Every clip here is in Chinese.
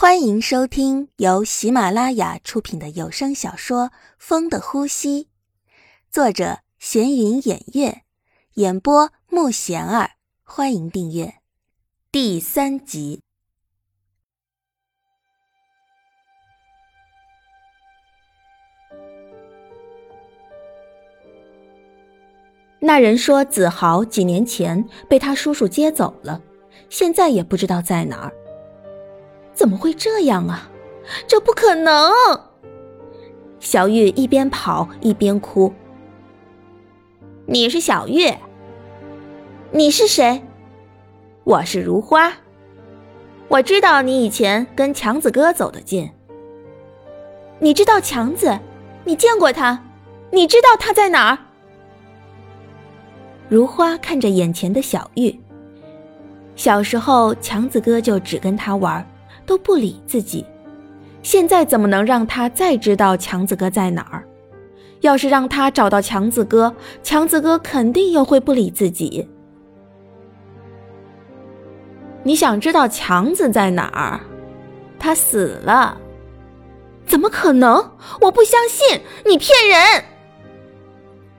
欢迎收听由喜马拉雅出品的有声小说《风的呼吸》，作者闲云掩月，演播木贤儿。欢迎订阅第三集。那人说，子豪几年前被他叔叔接走了，现在也不知道在哪儿。怎么会这样啊？这不可能！小玉一边跑一边哭。你是小玉？你是谁？我是如花。我知道你以前跟强子哥走得近。你知道强子？你见过他？你知道他在哪儿？如花看着眼前的小玉。小时候，强子哥就只跟他玩。都不理自己，现在怎么能让他再知道强子哥在哪儿？要是让他找到强子哥，强子哥肯定又会不理自己。你想知道强子在哪儿？他死了？怎么可能？我不相信，你骗人！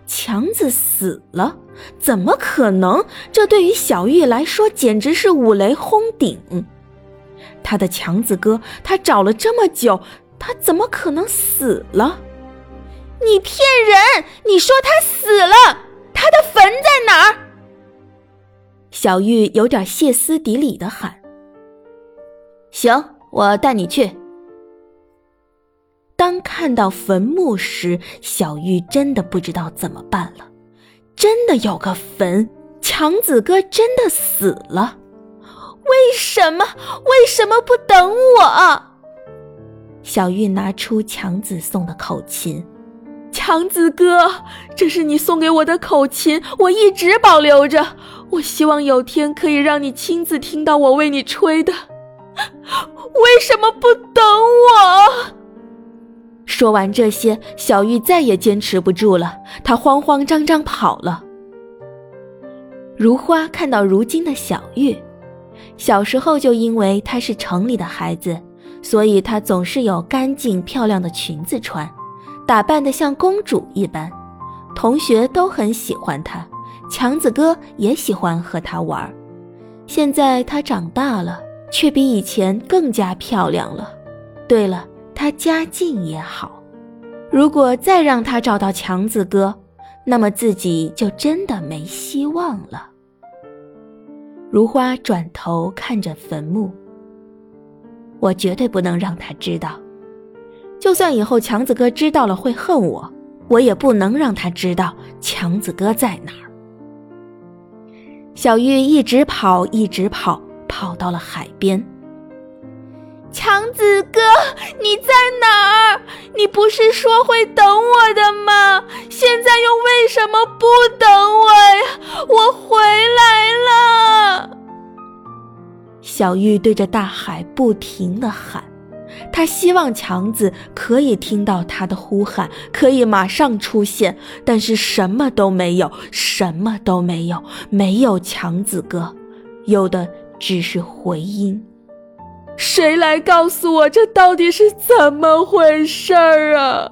强子死了？怎么可能？这对于小玉来说简直是五雷轰顶。他的强子哥，他找了这么久，他怎么可能死了？你骗人！你说他死了，他的坟在哪儿？小玉有点歇斯底里的喊：“行，我带你去。”当看到坟墓时，小玉真的不知道怎么办了。真的有个坟，强子哥真的死了。为什么？为什么不等我？小玉拿出强子送的口琴，强子哥，这是你送给我的口琴，我一直保留着。我希望有天可以让你亲自听到我为你吹的。为什么不等我？说完这些，小玉再也坚持不住了，她慌慌张张跑了。如花看到如今的小玉。小时候就因为她是城里的孩子，所以她总是有干净漂亮的裙子穿，打扮得像公主一般，同学都很喜欢她，强子哥也喜欢和她玩。现在她长大了，却比以前更加漂亮了。对了，她家境也好，如果再让她找到强子哥，那么自己就真的没希望了。如花转头看着坟墓，我绝对不能让他知道。就算以后强子哥知道了会恨我，我也不能让他知道强子哥在哪儿。小玉一直跑，一直跑，跑到了海边。强子哥，你在哪儿？你不是说会等我的吗？现在又为什么不等我呀？我回来了。小玉对着大海不停的喊，她希望强子可以听到她的呼喊，可以马上出现，但是什么都没有，什么都没有，没有强子哥，有的只是回音。谁来告诉我这到底是怎么回事儿啊？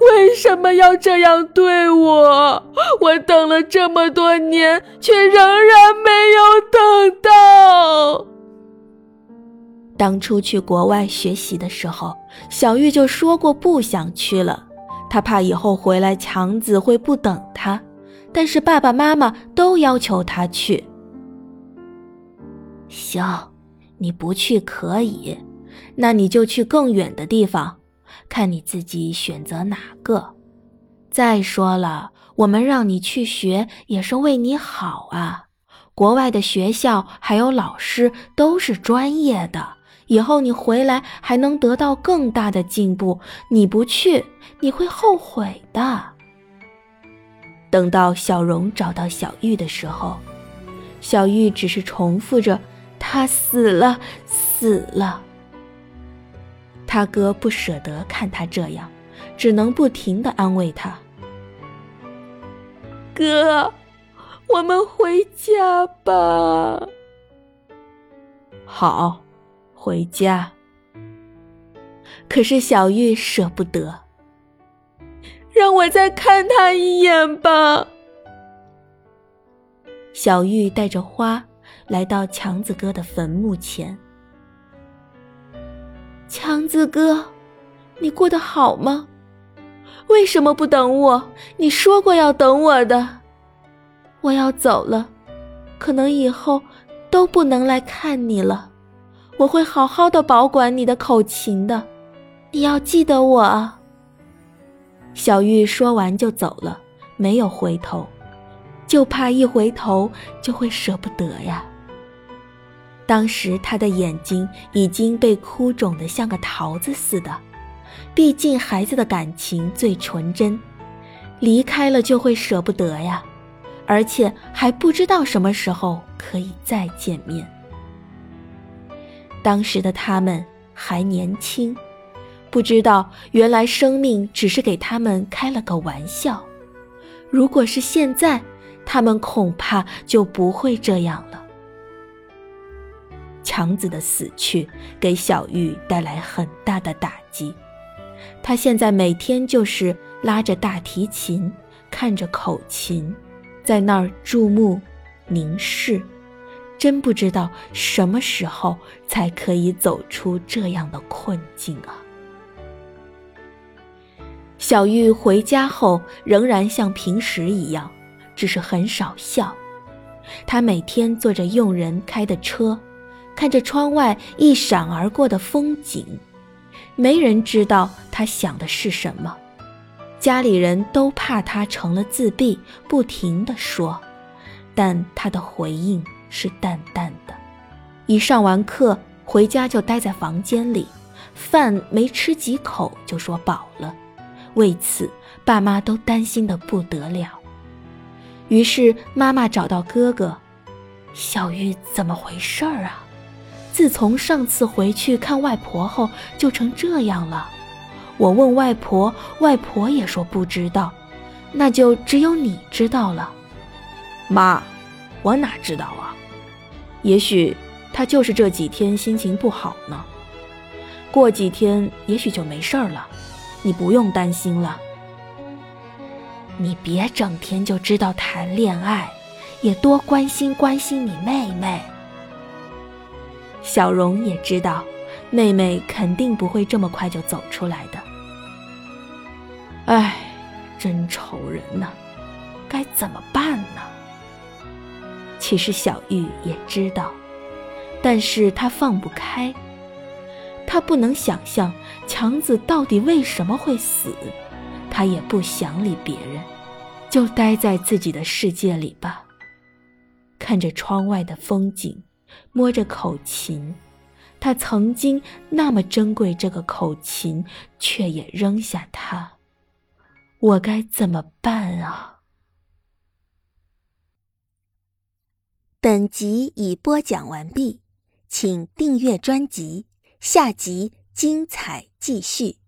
为什么要这样对我？我等了这么多年，却仍然没有等到。当初去国外学习的时候，小玉就说过不想去了，她怕以后回来强子会不等她，但是爸爸妈妈都要求她去。行。你不去可以，那你就去更远的地方，看你自己选择哪个。再说了，我们让你去学也是为你好啊。国外的学校还有老师都是专业的，以后你回来还能得到更大的进步。你不去，你会后悔的。等到小荣找到小玉的时候，小玉只是重复着。他死了，死了。他哥不舍得看他这样，只能不停的安慰他：“哥，我们回家吧。”好，回家。可是小玉舍不得。让我再看他一眼吧。小玉带着花来到强子哥的坟墓前。强子哥，你过得好吗？为什么不等我？你说过要等我的。我要走了，可能以后都不能来看你了。我会好好的保管你的口琴的，你要记得我啊。小玉说完就走了，没有回头，就怕一回头就会舍不得呀。当时他的眼睛已经被哭肿得像个桃子似的，毕竟孩子的感情最纯真，离开了就会舍不得呀，而且还不知道什么时候可以再见面。当时的他们还年轻。不知道，原来生命只是给他们开了个玩笑。如果是现在，他们恐怕就不会这样了。强子的死去给小玉带来很大的打击，他现在每天就是拉着大提琴，看着口琴，在那儿注目凝视，真不知道什么时候才可以走出这样的困境啊！小玉回家后仍然像平时一样，只是很少笑。她每天坐着佣人开的车，看着窗外一闪而过的风景，没人知道他想的是什么。家里人都怕他成了自闭，不停地说，但他的回应是淡淡的。一上完课回家就待在房间里，饭没吃几口就说饱了。为此，爸妈都担心的不得了。于是妈妈找到哥哥：“小玉怎么回事儿啊？自从上次回去看外婆后，就成这样了。我问外婆，外婆也说不知道，那就只有你知道了。妈，我哪知道啊？也许她就是这几天心情不好呢。过几天也许就没事儿了。”你不用担心了。你别整天就知道谈恋爱，也多关心关心你妹妹。小荣也知道，妹妹肯定不会这么快就走出来的。唉，真愁人呐，该怎么办呢？其实小玉也知道，但是她放不开。她不能想象强子到底为什么会死，她也不想理别人，就待在自己的世界里吧。看着窗外的风景，摸着口琴，他曾经那么珍贵这个口琴，却也扔下它，我该怎么办啊？本集已播讲完毕，请订阅专辑。下集精彩继续。